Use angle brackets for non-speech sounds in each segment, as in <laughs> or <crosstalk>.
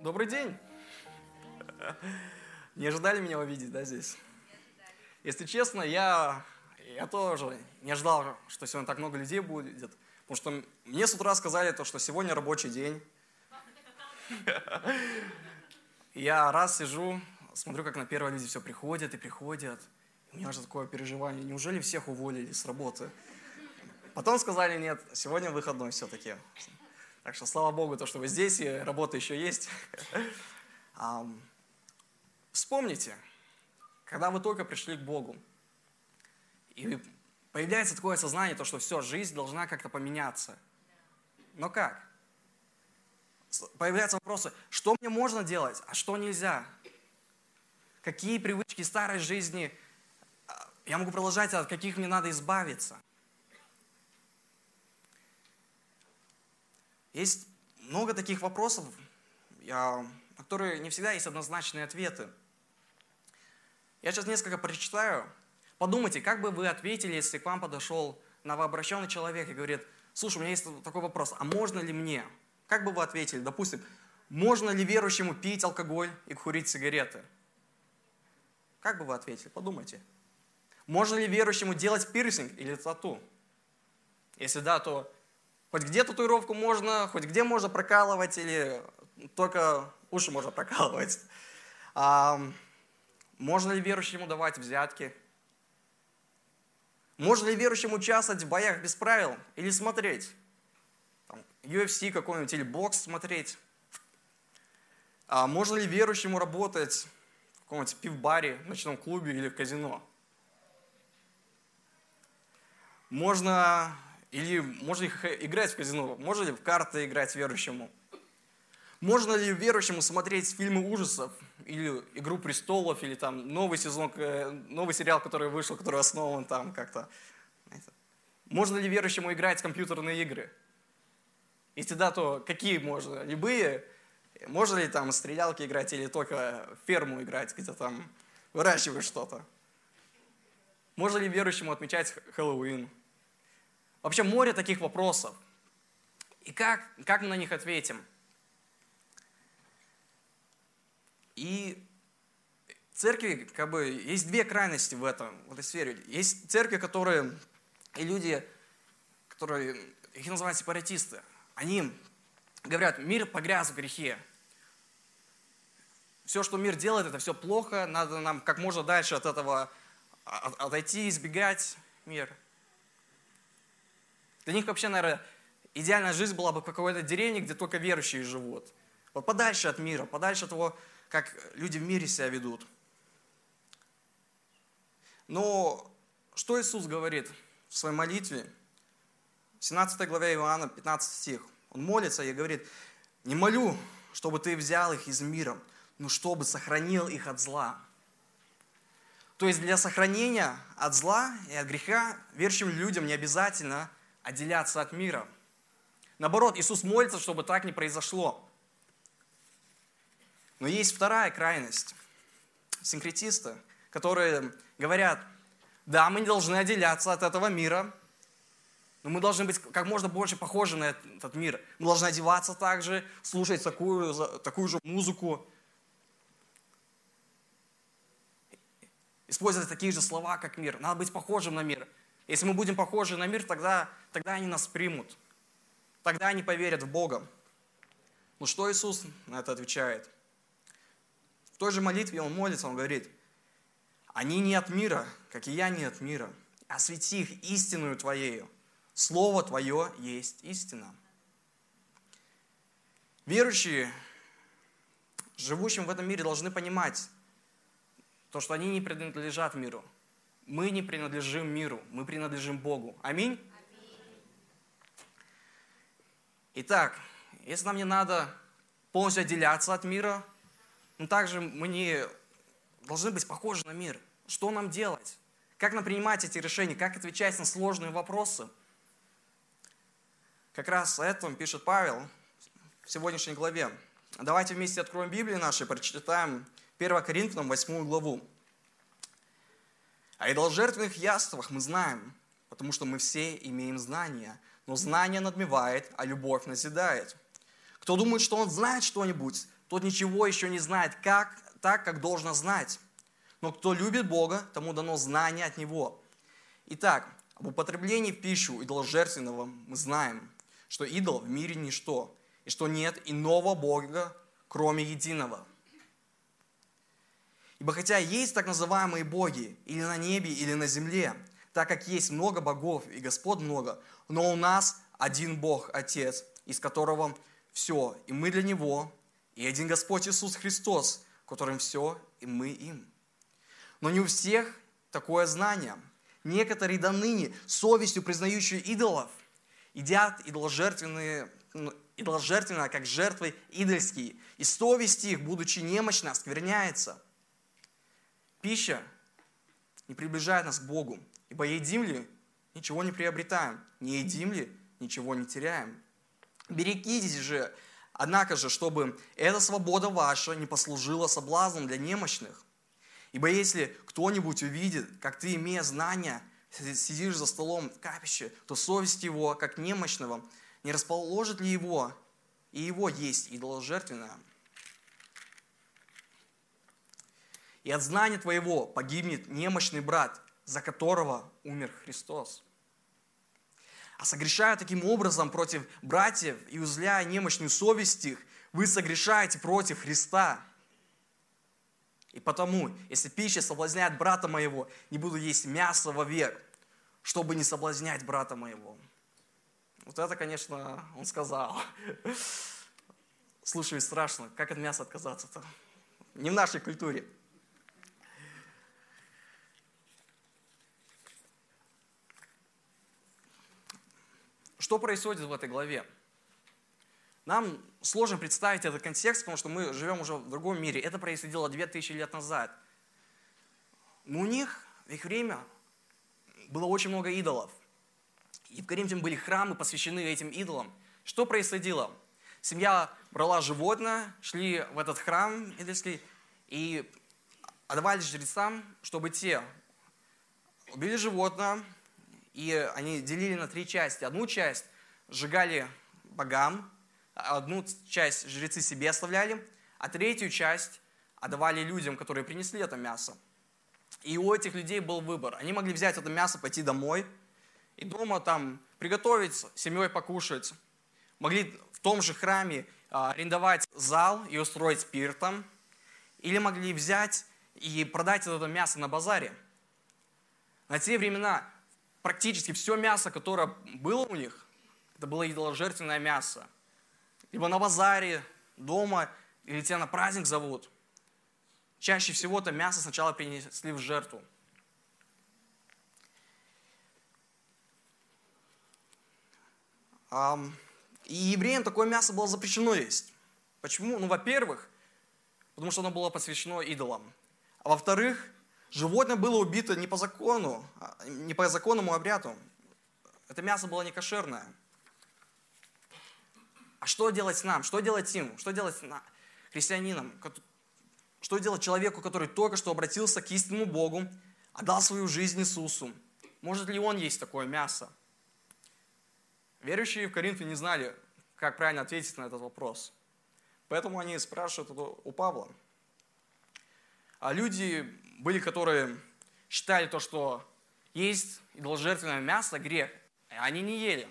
Добрый день. Не ожидали меня увидеть, да, здесь? Если честно, я, я тоже не ожидал, что сегодня так много людей будет. Потому что мне с утра сказали, то, что сегодня рабочий день. Я раз сижу, смотрю, как на первые люди все приходят и приходят. У меня же такое переживание. Неужели всех уволили с работы? Потом сказали, нет, сегодня выходной все-таки. Так что слава Богу, то, что вы здесь, и работа еще есть. Вспомните, когда вы только пришли к Богу, и появляется такое сознание, то, что все, жизнь должна как-то поменяться. Но как? Появляются вопросы, что мне можно делать, а что нельзя? Какие привычки старой жизни а, я могу продолжать, от каких мне надо избавиться? Есть много таких вопросов, на которые не всегда есть однозначные ответы. Я сейчас несколько прочитаю. Подумайте, как бы вы ответили, если к вам подошел новообращенный человек и говорит, слушай, у меня есть такой вопрос, а можно ли мне? Как бы вы ответили? Допустим, можно ли верующему пить алкоголь и курить сигареты? Как бы вы ответили? Подумайте. Можно ли верующему делать пирсинг или тату? Если да, то Хоть где татуировку можно, хоть где можно прокалывать, или только уши можно прокалывать. А, можно ли верующему давать взятки? Можно ли верующему участвовать в боях без правил или смотреть? Там, UFC какой-нибудь или бокс смотреть? А можно ли верующему работать в каком-нибудь пивбаре, ночном клубе или в казино? Можно или можно ли играть в казино? Можно ли в карты играть верующему? Можно ли верующему смотреть фильмы ужасов? Или «Игру престолов», или там новый сезон, э, новый сериал, который вышел, который основан там как-то. Можно ли верующему играть в компьютерные игры? Если да, то какие можно? Любые? Можно ли там стрелялки играть или только ферму играть, где там выращиваешь что-то? Можно ли верующему отмечать Хэллоуин? Вообще море таких вопросов. И как, как мы на них ответим? И церкви как бы есть две крайности в этом, в этой сфере. Есть церкви, которые, и люди, которые, их называют сепаратисты, они говорят, мир погряз в грехе. Все, что мир делает, это все плохо, надо нам как можно дальше от этого отойти, избегать мир. Для них вообще, наверное, идеальная жизнь была бы в какой-то деревне, где только верующие живут. Вот подальше от мира, подальше от того, как люди в мире себя ведут. Но что Иисус говорит в своей молитве? В 17 главе Иоанна, 15 стих. Он молится и говорит, не молю, чтобы ты взял их из мира, но чтобы сохранил их от зла. То есть для сохранения от зла и от греха верующим людям не обязательно – отделяться от мира. Наоборот, Иисус молится, чтобы так не произошло. Но есть вторая крайность. Синкретисты, которые говорят, да, мы не должны отделяться от этого мира, но мы должны быть как можно больше похожи на этот мир. Мы должны одеваться так же, слушать такую, такую же музыку, использовать такие же слова, как мир. Надо быть похожим на мир. Если мы будем похожи на мир, тогда, тогда они нас примут. Тогда они поверят в Бога. Ну что Иисус на это отвечает? В той же молитве Он молится, Он говорит, они не от мира, как и я не от мира. Освети их истинную Твоею. Слово Твое есть истина. Верующие, живущим в этом мире, должны понимать, то, что они не принадлежат миру, мы не принадлежим миру, мы принадлежим Богу. Аминь? Итак, если нам не надо полностью отделяться от мира, но также мы не должны быть похожи на мир. Что нам делать? Как нам принимать эти решения? Как отвечать на сложные вопросы? Как раз о этом пишет Павел в сегодняшней главе. Давайте вместе откроем Библию нашу и прочитаем 1 Коринфянам 8 главу. О идоложертвенных яствах мы знаем, потому что мы все имеем знания. Но знание надмевает, а любовь назидает. Кто думает, что он знает что-нибудь, тот ничего еще не знает как, так, как должно знать. Но кто любит Бога, тому дано знание от Него. Итак, об употреблении в пищу идоложертвенного мы знаем, что идол в мире ничто, и что нет иного Бога, кроме единого. Ибо хотя есть так называемые боги, или на небе, или на земле, так как есть много богов и Господ много, но у нас один Бог, Отец, из которого все, и мы для Него, и один Господь Иисус Христос, которым все, и мы им. Но не у всех такое знание. Некоторые до ныне совестью признающие идолов, едят идоложертвенные, ну, идоложертвенно, как жертвы идольские, и совесть их, будучи немощна, скверняется – Пища не приближает нас к Богу, ибо едим ли, ничего не приобретаем, не едим ли, ничего не теряем. Берегитесь же, однако же, чтобы эта свобода ваша не послужила соблазном для немощных. Ибо если кто-нибудь увидит, как ты, имея знания, сидишь за столом в капище, то совесть его, как немощного, не расположит ли его, и его есть идоложертвенное. И от знания твоего погибнет немощный брат, за которого умер Христос. А согрешая таким образом против братьев и узляя немощную совесть их, вы согрешаете против Христа. И потому, если пища соблазняет брата моего, не буду есть мясо вовек, чтобы не соблазнять брата моего. Вот это, конечно, он сказал. Слушай, страшно, как от мяса отказаться-то? Не в нашей культуре. Что происходит в этой главе? Нам сложно представить этот контекст, потому что мы живем уже в другом мире. Это происходило 2000 лет назад. Но у них в их время было очень много идолов. И в Коринфе были храмы, посвященные этим идолам. Что происходило? Семья брала животное, шли в этот храм идольский и отдавали жрецам, чтобы те убили животное, и они делили на три части. Одну часть сжигали богам, одну часть жрецы себе оставляли, а третью часть отдавали людям, которые принесли это мясо. И у этих людей был выбор. Они могли взять это мясо, пойти домой, и дома там приготовить, семьей покушать. Могли в том же храме а, арендовать зал и устроить пир там. Или могли взять и продать это мясо на базаре. На те времена практически все мясо, которое было у них, это было идоложертвенное мясо. Либо на базаре, дома, или тебя на праздник зовут. Чаще всего это мясо сначала принесли в жертву. И евреям такое мясо было запрещено есть. Почему? Ну, во-первых, потому что оно было посвящено идолам. А во-вторых, Животное было убито не по закону, а, не по законному обряду. Это мясо было не кошерное. А что делать нам? Что делать им? Что делать христианинам? Что делать человеку, который только что обратился к истинному Богу, отдал свою жизнь Иисусу? Может ли он есть такое мясо? Верующие в Коринфе не знали, как правильно ответить на этот вопрос. Поэтому они спрашивают у Павла. А люди были, которые считали то, что есть идоложертвенное мясо, грех, а они не ели.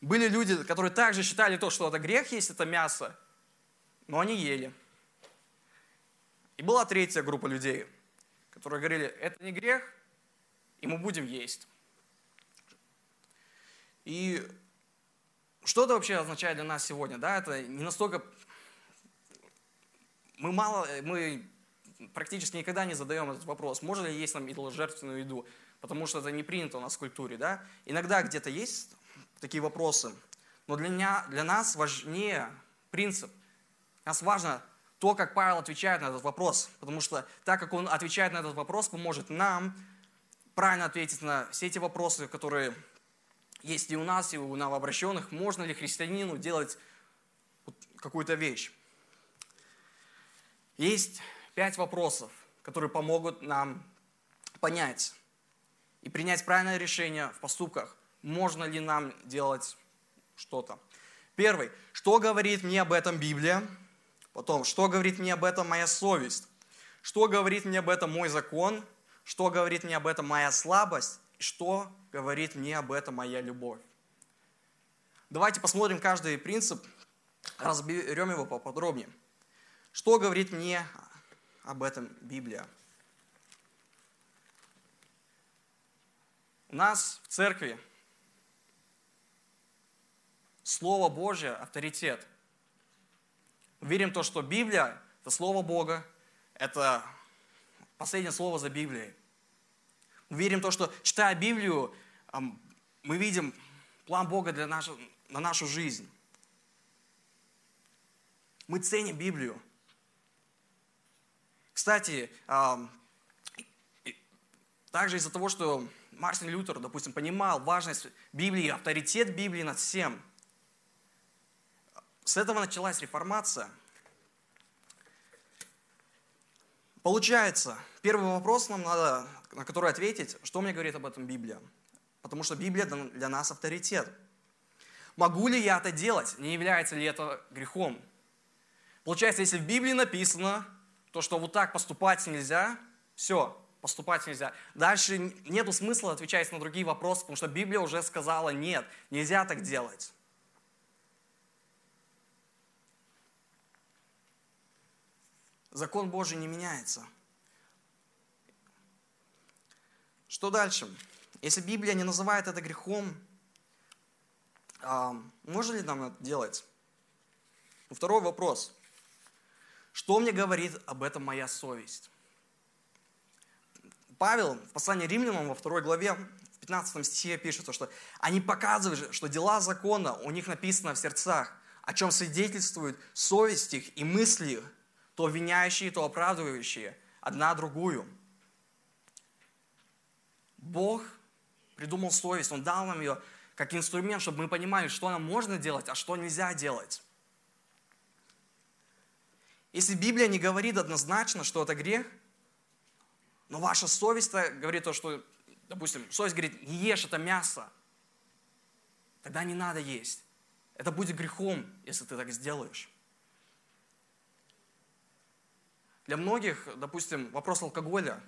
Были люди, которые также считали то, что это грех есть, это мясо, но они ели. И была третья группа людей, которые говорили, это не грех, и мы будем есть. И что это вообще означает для нас сегодня? Да, это не настолько... Мы мало, мы практически никогда не задаем этот вопрос, можно ли есть нам идоложертвенную еду, потому что это не принято у нас в культуре. Да? Иногда где-то есть такие вопросы, но для, меня, для нас важнее принцип. Нас важно то, как Павел отвечает на этот вопрос, потому что так как он отвечает на этот вопрос, поможет нам правильно ответить на все эти вопросы, которые есть и у нас, и у новообращенных. Можно ли христианину делать какую-то вещь? Есть пять вопросов, которые помогут нам понять и принять правильное решение в поступках, можно ли нам делать что-то. Первый. Что говорит мне об этом Библия? Потом, что говорит мне об этом моя совесть? Что говорит мне об этом мой закон? Что говорит мне об этом моя слабость? И что говорит мне об этом моя любовь? Давайте посмотрим каждый принцип, разберем его поподробнее. Что говорит мне об этом Библия? У нас в церкви Слово Божье – авторитет. Верим в то, что Библия – это Слово Бога, это последнее слово за Библией. Верим в то, что, читая Библию, мы видим план Бога для нашего, на нашу жизнь. Мы ценим Библию. Кстати, также из-за того, что Мартин Лютер, допустим, понимал важность Библии, авторитет Библии над всем, с этого началась реформация. Получается, первый вопрос нам надо, на который ответить, что мне говорит об этом Библия. Потому что Библия для нас авторитет. Могу ли я это делать? Не является ли это грехом? Получается, если в Библии написано, то, что вот так поступать нельзя, все, поступать нельзя. Дальше нету смысла отвечать на другие вопросы, потому что Библия уже сказала нет, нельзя так делать. Закон Божий не меняется. Что дальше? Если Библия не называет это грехом, а, можно ли нам это делать? Второй вопрос. Что мне говорит об этом моя совесть? Павел в послании римлянам во второй главе, в 15 стихе пишет, что они показывают, что дела закона у них написано в сердцах, о чем свидетельствует совесть их и мысли их, то обвиняющие, то оправдывающие одна другую. Бог придумал совесть, Он дал нам ее как инструмент, чтобы мы понимали, что нам можно делать, а что нельзя делать. Если Библия не говорит однозначно, что это грех, но ваша совесть говорит то, что, допустим, совесть говорит, не ешь это мясо, тогда не надо есть. Это будет грехом, если ты так сделаешь. Для многих, допустим, вопрос алкоголя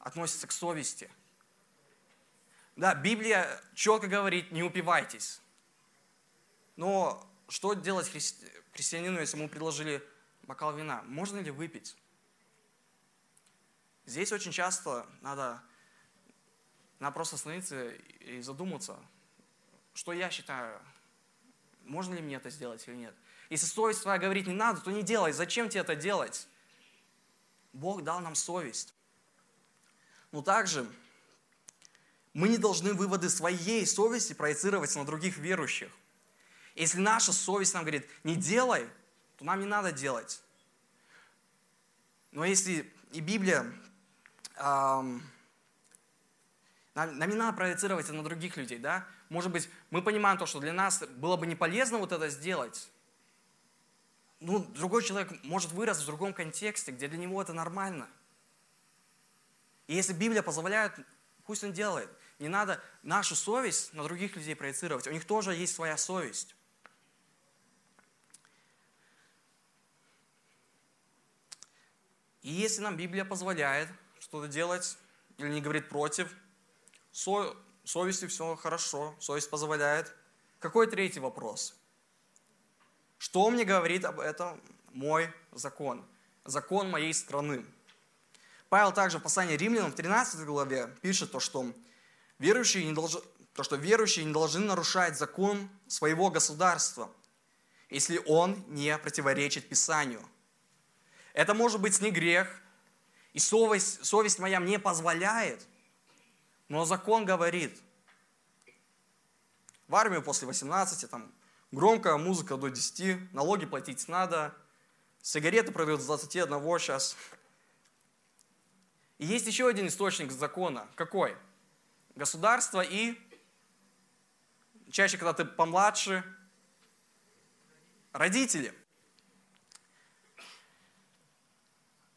относится к совести. Да, Библия четко говорит, не упивайтесь. Но что делать христи... христианину, если ему предложили бокал вина? Можно ли выпить? Здесь очень часто надо, надо просто остановиться и задуматься, что я считаю, можно ли мне это сделать или нет. Если совесть твоя говорит не надо, то не делай. Зачем тебе это делать? Бог дал нам совесть. Но также мы не должны выводы своей совести проецировать на других верующих. Если наша совесть нам говорит, не делай, то нам не надо делать. Но если и Библия, эм, нам, нам не надо проецировать это на других людей, да? Может быть, мы понимаем то, что для нас было бы не полезно вот это сделать, ну, другой человек может вырасти в другом контексте, где для него это нормально. И если Библия позволяет, пусть он делает. Не надо нашу совесть на других людей проецировать. У них тоже есть своя совесть. И если нам Библия позволяет что-то делать или не говорит против, со, совестью все хорошо, совесть позволяет. Какой третий вопрос? Что мне говорит об этом мой закон? Закон моей страны. Павел также в послании римлянам в 13 главе пишет то, что верующие не должны, то, что верующие не должны нарушать закон своего государства, если он не противоречит Писанию. Это может быть не грех, и совесть, совесть моя мне позволяет, но закон говорит. В армию после 18, там, Громкая музыка до 10, налоги платить надо, сигареты продают с 21 сейчас. И есть еще один источник закона. Какой? Государство и чаще, когда ты помладше, родители.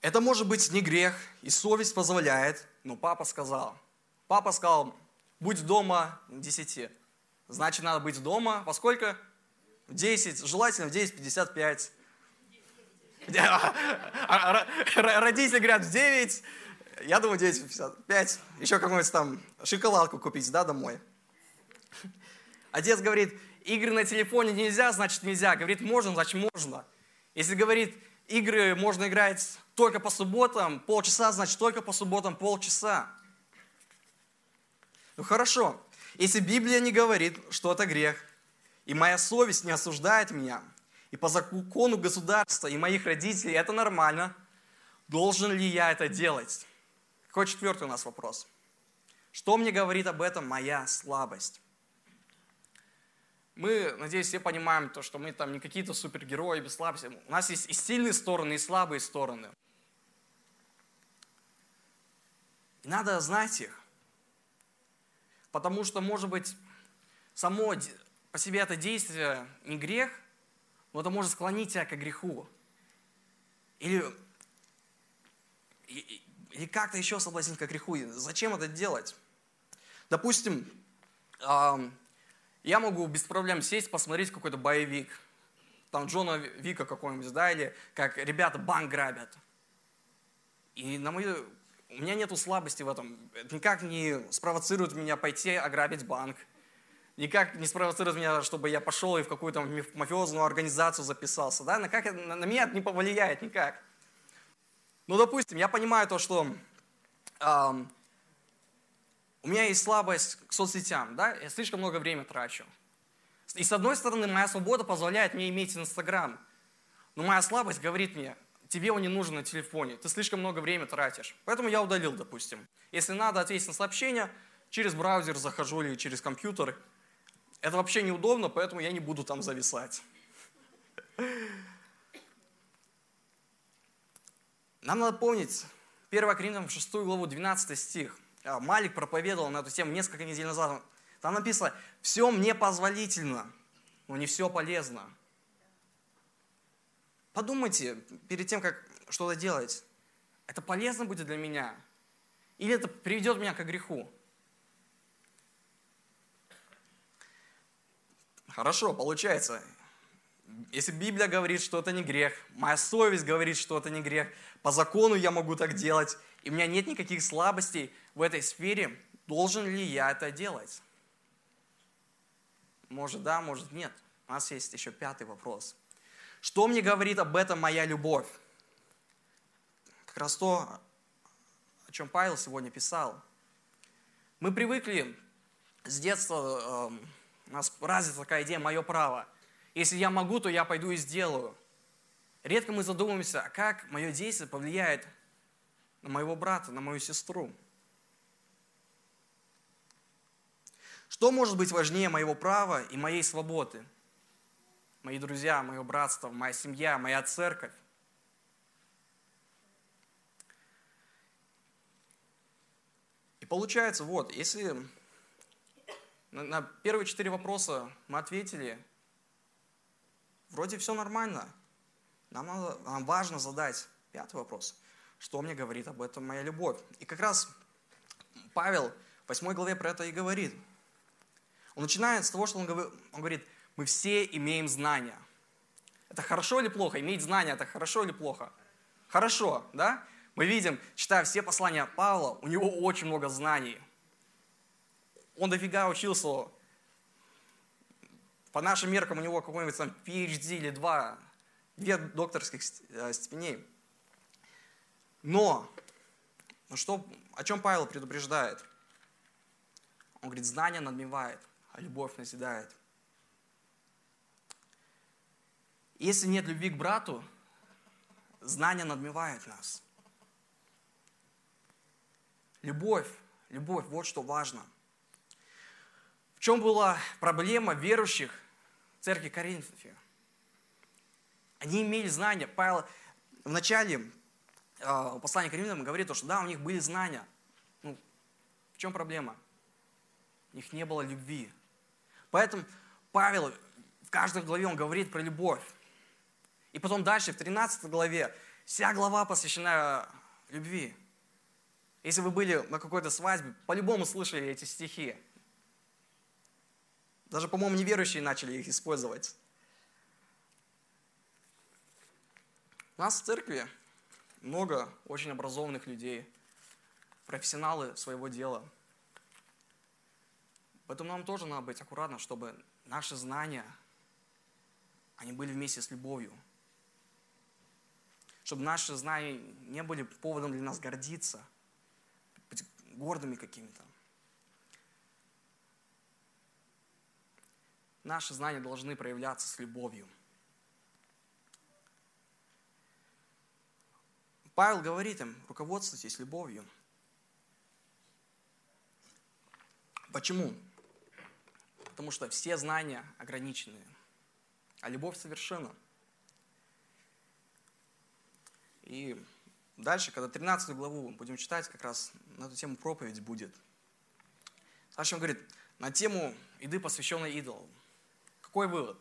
Это может быть не грех, и совесть позволяет, но папа сказал. Папа сказал, будь дома к 10. Значит, надо быть дома во сколько? В 10, желательно в 10.55. <laughs> Родители говорят в 9, я думаю 9.55. Еще какую-нибудь там шоколадку купить, да, домой. Отец говорит, игры на телефоне нельзя, значит нельзя. Говорит, можно, значит можно. Если говорит, игры можно играть только по субботам, полчаса, значит только по субботам полчаса. Ну хорошо, если Библия не говорит, что это грех, и моя совесть не осуждает меня, и по закону государства и моих родителей это нормально, должен ли я это делать? Какой четвертый у нас вопрос? Что мне говорит об этом моя слабость? Мы, надеюсь, все понимаем то, что мы там не какие-то супергерои без слабости. У нас есть и сильные стороны, и слабые стороны. И надо знать их. Потому что, может быть, само по себе это действие не грех, но это может склонить тебя к греху. Или, или как-то еще соблазнить к греху. Зачем это делать? Допустим, я могу без проблем сесть, посмотреть какой-то боевик. Там Джона Вика какой-нибудь, да, или как ребята банк грабят. И на мою у меня нет слабости в этом. Это никак не спровоцирует меня пойти ограбить банк. Никак не спровоцирует меня, чтобы я пошел и в какую-то мафиозную организацию записался. Да? На, как, на, на меня это не повлияет никак. Ну, допустим, я понимаю то, что эм, у меня есть слабость к соцсетям, да? я слишком много времени трачу. И с одной стороны, моя свобода позволяет мне иметь Инстаграм. Но моя слабость говорит мне, тебе он не нужен на телефоне, ты слишком много времени тратишь. Поэтому я удалил, допустим. Если надо ответить на сообщение, через браузер захожу или через компьютер. Это вообще неудобно, поэтому я не буду там зависать. Нам надо помнить 1 Коринфянам 6 главу 12 стих. А, Малик проповедовал на эту тему несколько недель назад. Там написано, все мне позволительно, но не все полезно. Подумайте перед тем, как что-то делать. Это полезно будет для меня? Или это приведет меня к греху? Хорошо, получается. Если Библия говорит, что это не грех, моя совесть говорит, что это не грех, по закону я могу так делать, и у меня нет никаких слабостей в этой сфере, должен ли я это делать? Может да, может нет. У нас есть еще пятый вопрос – что мне говорит об этом моя любовь? Как раз то, о чем Павел сегодня писал. Мы привыкли с детства, э, у нас развита такая идея «мое право». Если я могу, то я пойду и сделаю. Редко мы задумываемся, а как мое действие повлияет на моего брата, на мою сестру. Что может быть важнее моего права и моей свободы? Мои друзья, мое братство, моя семья, моя церковь. И получается, вот, если на первые четыре вопроса мы ответили, вроде все нормально. Нам, надо, нам важно задать пятый вопрос. Что мне говорит об этом моя любовь? И как раз Павел в восьмой главе про это и говорит. Он начинает с того, что он говорит, мы все имеем знания. Это хорошо или плохо? Иметь знания – это хорошо или плохо? Хорошо, да? Мы видим, читая все послания Павла, у него очень много знаний. Он дофига учился. По нашим меркам у него какой-нибудь там PhD или два, две докторских э, степеней. Но, ну что, о чем Павел предупреждает? Он говорит, знание надмевает, а любовь назидает. Если нет любви к брату, знание надмевает нас. Любовь, любовь, вот что важно. В чем была проблема верующих в церкви Коринфе? Они имели знания. Павел в начале э, послания Коринфянам говорит, что да, у них были знания. Ну, в чем проблема? У них не было любви. Поэтому Павел в каждой главе он говорит про любовь. И потом дальше, в 13 главе, вся глава посвящена э, любви. Если вы были на какой-то свадьбе, по-любому слышали эти стихи. Даже, по-моему, неверующие начали их использовать. У нас в церкви много очень образованных людей, профессионалы своего дела. Поэтому нам тоже надо быть аккуратно, чтобы наши знания, они были вместе с любовью – чтобы наши знания не были поводом для нас гордиться, быть гордыми какими-то. Наши знания должны проявляться с любовью. Павел говорит им, руководствуйтесь любовью. Почему? Потому что все знания ограничены, а любовь совершенна. И дальше, когда 13 главу будем читать, как раз на эту тему проповедь будет. Он говорит, на тему еды, посвященной идолам. Какой вывод?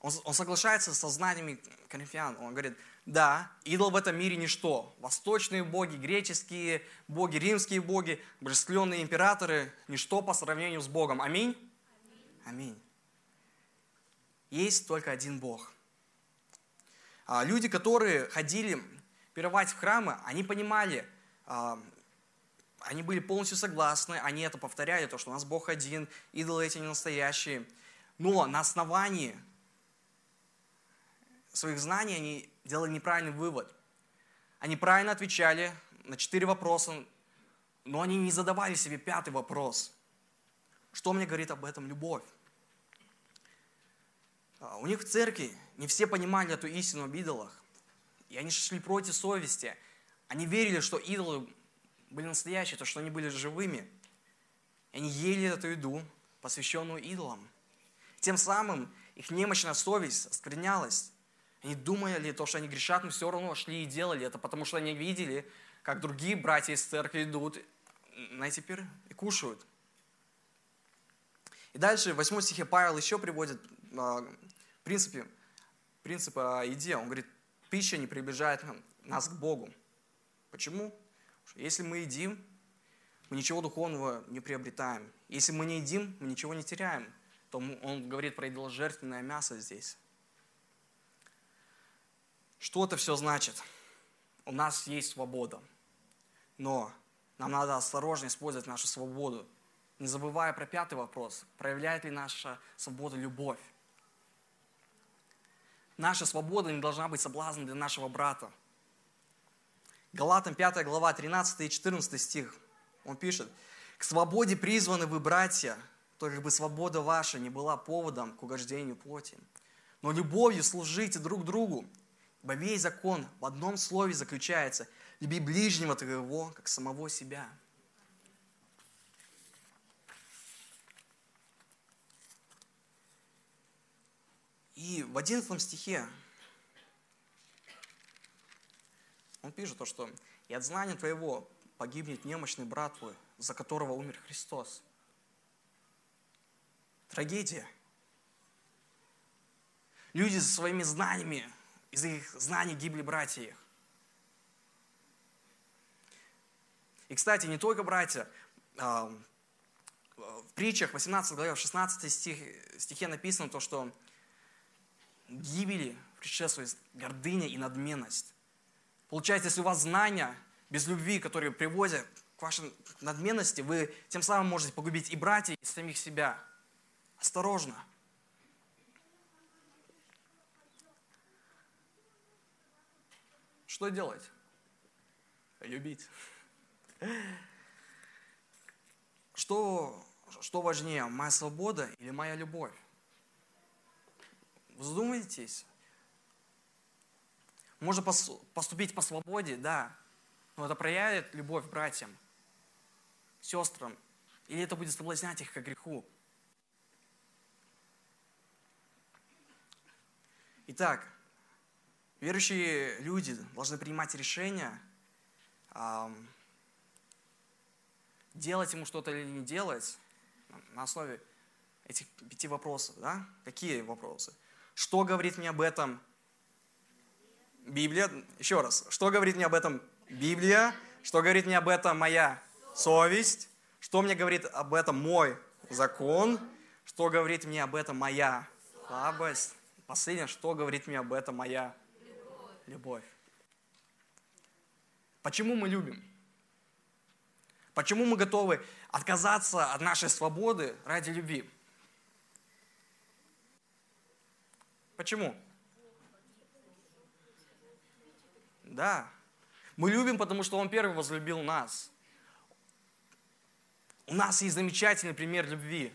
Он, он соглашается со знаниями коринфян. Он говорит, да, идол в этом мире ничто. Восточные боги, греческие боги, римские боги, божественные императоры – ничто по сравнению с Богом. Аминь? Аминь. Есть только один Бог. А люди, которые ходили пировать в храмы, они понимали, а, они были полностью согласны, они это повторяли, то, что у нас Бог один, идолы эти не настоящие. Но на основании своих знаний они делали неправильный вывод. Они правильно отвечали на четыре вопроса, но они не задавали себе пятый вопрос. Что мне говорит об этом любовь? А, у них в церкви не все понимали эту истину об идолах. И они шли против совести. Они верили, что идолы были настоящие, то, что они были живыми. И они ели эту еду, посвященную идолам. Тем самым их немощная совесть осквернялась. Они думали, то, что они грешат, но все равно шли и делали это, потому что они видели, как другие братья из церкви идут, на теперь и кушают. И дальше в 8 стихе Павел еще приводит а, принципе, принцип о. Он говорит, пища не приближает нас к Богу. Почему? Если мы едим, мы ничего духовного не приобретаем. Если мы не едим, мы ничего не теряем. То он говорит про идоложертвенное мясо здесь. Что это все значит? У нас есть свобода. Но нам надо осторожно использовать нашу свободу, не забывая про пятый вопрос. Проявляет ли наша свобода любовь? Наша свобода не должна быть соблазном для нашего брата. Галатам 5 глава 13 и 14 стих. Он пишет, «К свободе призваны вы, братья, только бы свобода ваша не была поводом к угождению плоти. Но любовью служите друг другу, ибо весь закон в одном слове заключается – люби ближнего твоего, как самого себя». И в 11 стихе он пишет то, что «И от знания твоего погибнет немощный брат твой, за которого умер Христос». Трагедия. Люди со своими знаниями, из-за их знаний гибли братья их. И, кстати, не только братья. А, в притчах 18 главе, в 16 стих, стихе написано то, что гибели предшествует гордыня и надменность. Получается, если у вас знания без любви, которые приводят к вашей надменности, вы тем самым можете погубить и братьев, и самих себя. Осторожно. Что делать? Любить. Что, что важнее, моя свобода или моя любовь? Вздумайтесь. Можно поступить по свободе, да, но это проявит любовь братьям, сестрам, или это будет соблазнять их к греху. Итак, верующие люди должны принимать решения, делать ему что-то или не делать на основе этих пяти вопросов. Да? Какие вопросы? Что говорит мне об этом Библия? Еще раз. Что говорит мне об этом Библия? Что говорит мне об этом моя совесть? Что мне говорит об этом мой закон? Что говорит мне об этом моя слабость? Последнее, что говорит мне об этом моя любовь? Почему мы любим? Почему мы готовы отказаться от нашей свободы ради любви? Почему? Да. Мы любим, потому что Он первый возлюбил нас. У нас есть замечательный пример любви.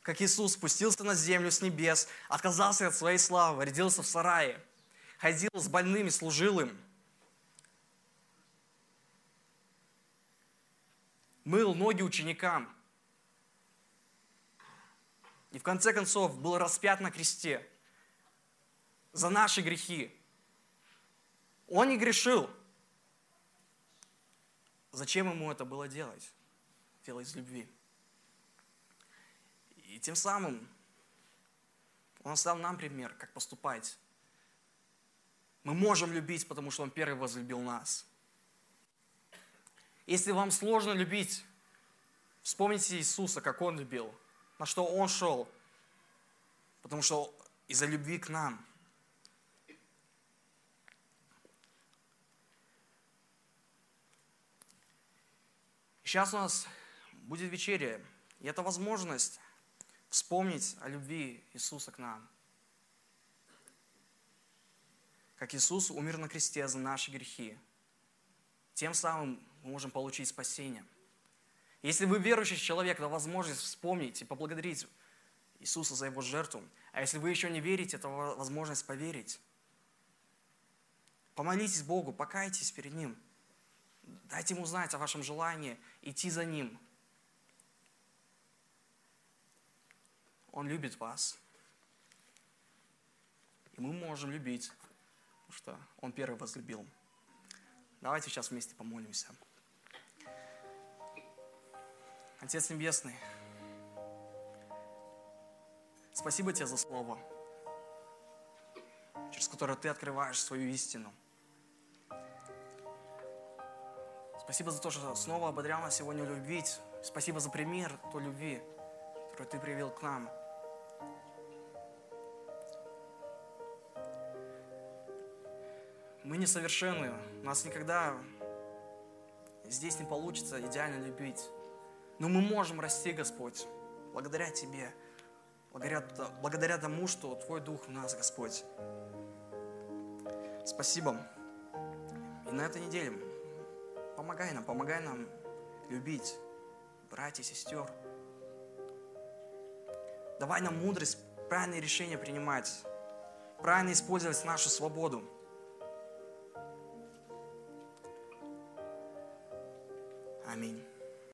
Как Иисус спустился на землю с небес, отказался от своей славы, родился в сарае, ходил с больными, служил им. Мыл ноги ученикам. И в конце концов был распят на кресте за наши грехи. Он не грешил. Зачем ему это было делать? Делать из любви. И тем самым он оставил нам пример, как поступать. Мы можем любить, потому что он первый возлюбил нас. Если вам сложно любить, вспомните Иисуса, как Он любил, на что Он шел, потому что из-за любви к нам – Сейчас у нас будет вечеря, и это возможность вспомнить о любви Иисуса к нам. Как Иисус умер на кресте за наши грехи. Тем самым мы можем получить спасение. Если вы верующий человек, то возможность вспомнить и поблагодарить Иисуса за Его жертву. А если вы еще не верите, то возможность поверить. Помолитесь Богу, покайтесь перед Ним – Дайте ему знать о вашем желании идти за ним. Он любит вас. И мы можем любить, потому что Он первый возлюбил. Давайте сейчас вместе помолимся. Отец Небесный, спасибо Тебе за Слово, через которое Ты открываешь свою истину – Спасибо за то, что снова ободрял нас сегодня любить. Спасибо за пример той любви, которую Ты привел к нам. Мы несовершенны. У нас никогда здесь не получится идеально любить. Но мы можем расти, Господь, благодаря Тебе, благодаря, благодаря тому, что Твой Дух в нас, Господь. Спасибо. И на этой неделе Помогай нам, помогай нам любить братьев, сестер. Давай нам мудрость, правильные решения принимать, правильно использовать нашу свободу. Аминь.